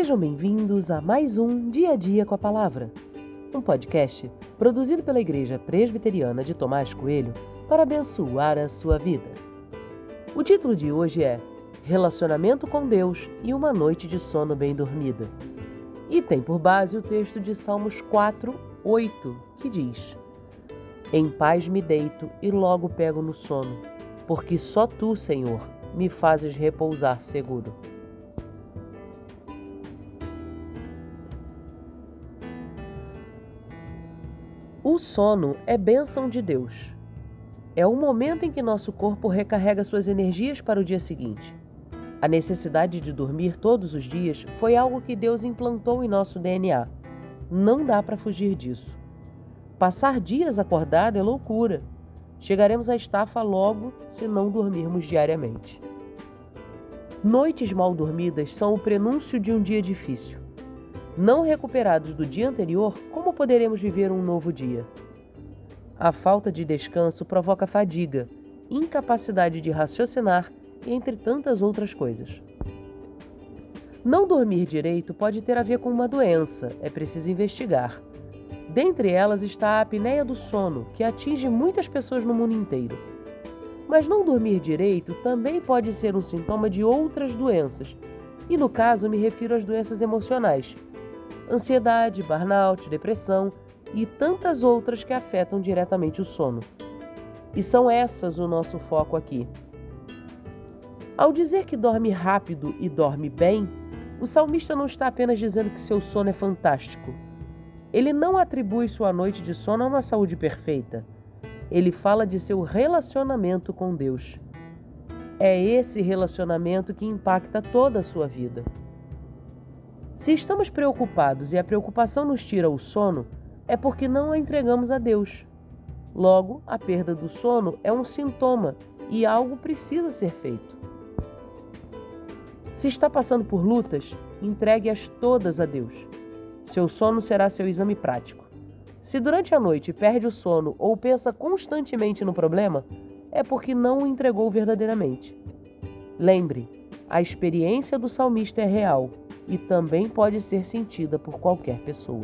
Sejam bem-vindos a mais um Dia a Dia com a Palavra, um podcast produzido pela Igreja Presbiteriana de Tomás Coelho para abençoar a sua vida. O título de hoje é Relacionamento com Deus e uma noite de sono bem dormida. E tem por base o texto de Salmos 4, 8, que diz: Em paz me deito e logo pego no sono, porque só tu, Senhor, me fazes repousar seguro. O sono é bênção de Deus. É o momento em que nosso corpo recarrega suas energias para o dia seguinte. A necessidade de dormir todos os dias foi algo que Deus implantou em nosso DNA. Não dá para fugir disso. Passar dias acordado é loucura. Chegaremos à estafa logo se não dormirmos diariamente. Noites mal dormidas são o prenúncio de um dia difícil. Não recuperados do dia anterior, como poderemos viver um novo dia? A falta de descanso provoca fadiga, incapacidade de raciocinar entre tantas outras coisas. Não dormir direito pode ter a ver com uma doença, é preciso investigar. Dentre elas está a apneia do sono, que atinge muitas pessoas no mundo inteiro. Mas não dormir direito também pode ser um sintoma de outras doenças, e no caso me refiro às doenças emocionais, ansiedade, burnout, depressão e tantas outras que afetam diretamente o sono. E são essas o nosso foco aqui. Ao dizer que dorme rápido e dorme bem, o salmista não está apenas dizendo que seu sono é fantástico. Ele não atribui sua noite de sono a uma saúde perfeita ele fala de seu relacionamento com Deus. É esse relacionamento que impacta toda a sua vida. Se estamos preocupados e a preocupação nos tira o sono, é porque não a entregamos a Deus. Logo, a perda do sono é um sintoma e algo precisa ser feito. Se está passando por lutas, entregue-as todas a Deus. Seu sono será seu exame prático. Se durante a noite perde o sono ou pensa constantemente no problema, é porque não o entregou verdadeiramente. Lembre, a experiência do salmista é real e também pode ser sentida por qualquer pessoa.